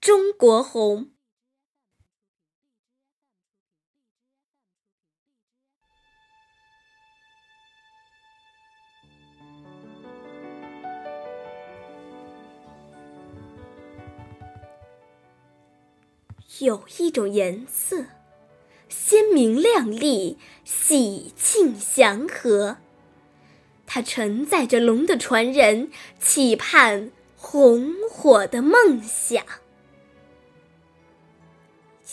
中国红。有一种颜色，鲜明亮丽，喜庆祥和。它承载着龙的传人，期盼红火的梦想。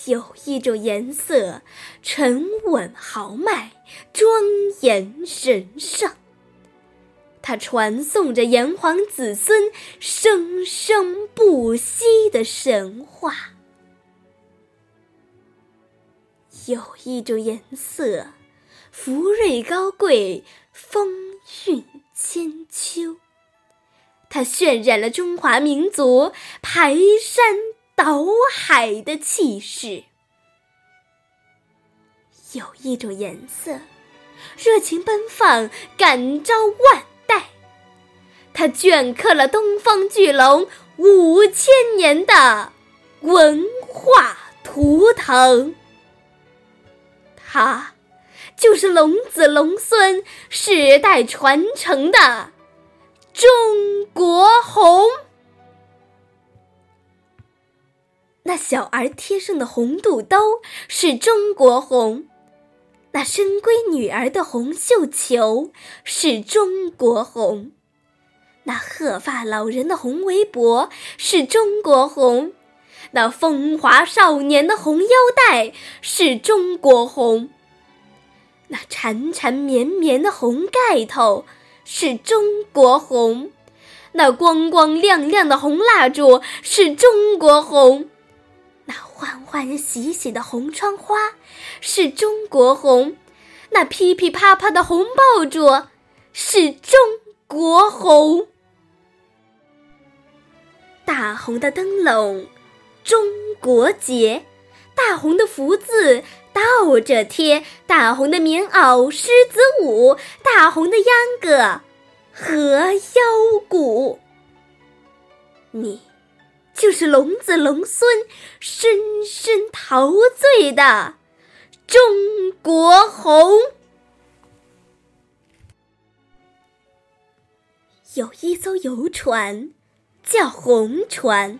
有一种颜色，沉稳豪迈，庄严神圣。它传颂着炎黄子孙生生不息的神话。有一种颜色，福瑞高贵，风韵千秋。它渲染了中华民族排山倒海的气势。有一种颜色，热情奔放，感召万代。它镌刻了东方巨龙五千年的文化图腾。它，就是龙子龙孙世代传承的中国红。那小儿贴上的红肚兜是中国红，那深闺女儿的红绣球是中国红，那鹤发老人的红围脖是中国红。那风华少年的红腰带是中国红，那缠缠绵绵的红盖头是中国红，那光光亮亮的红蜡烛是中国红，欢欢喜喜的红窗花是中国红，那噼噼啪啪的红爆竹是中国红，大红的灯笼。中国结，大红的福字倒着贴，大红的棉袄狮子舞，大红的秧歌和腰鼓。你，就是龙子龙孙深深陶醉的中国红。有一艘游船，叫红船。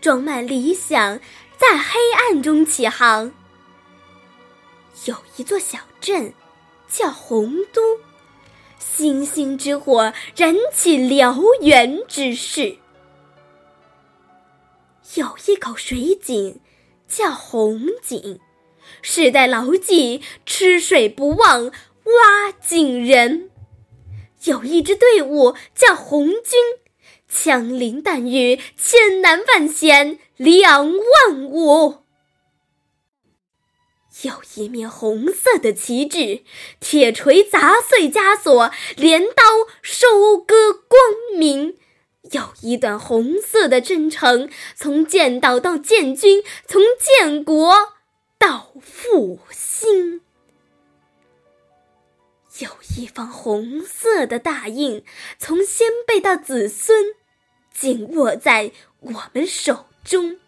装满理想，在黑暗中起航。有一座小镇，叫洪都，星星之火燃起燎原之势。有一口水井，叫红井，世代牢记，吃水不忘挖井人。有一支队伍，叫红军。枪林弹雨，千难万险，两万五。有一面红色的旗帜，铁锤砸碎枷锁，镰刀收割光明。有一段红色的征程，从建岛到建军，从建国到复兴。有一方红色的大印，从先辈到子孙。紧握在我们手中。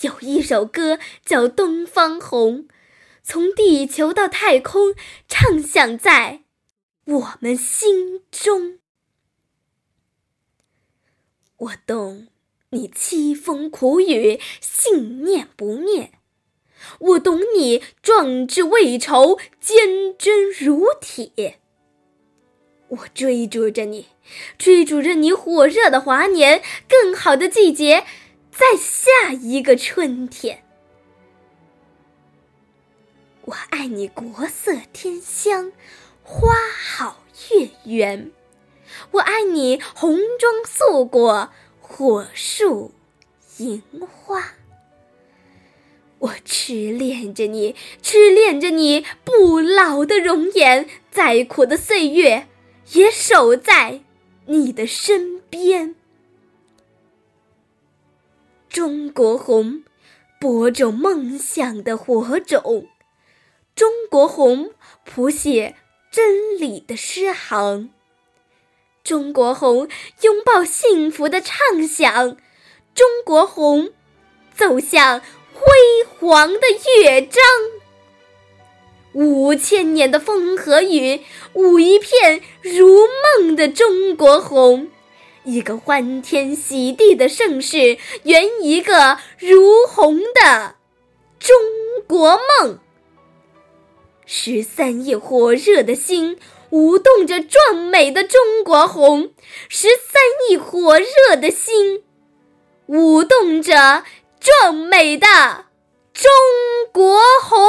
有一首歌叫《东方红》，从地球到太空，唱响在我们心中。我懂你凄风苦雨，信念不灭；我懂你壮志未酬，坚贞如铁。我追逐着你，追逐着你火热的华年，更好的季节，在下一个春天。我爱你国色天香，花好月圆；我爱你红装素裹，火树银花。我痴恋着你，痴恋着你不老的容颜，再苦的岁月。也守在你的身边。中国红，播种梦想的火种；中国红，谱写真理的诗行；中国红，拥抱幸福的畅想；中国红走向辉煌的乐章。五千年的风和雨，舞一片如梦的中国红，一个欢天喜地的盛世，圆一个如虹的中国梦。十三亿火热的心，舞动着壮美的中国红；十三亿火热的心，舞动着壮美的中国红。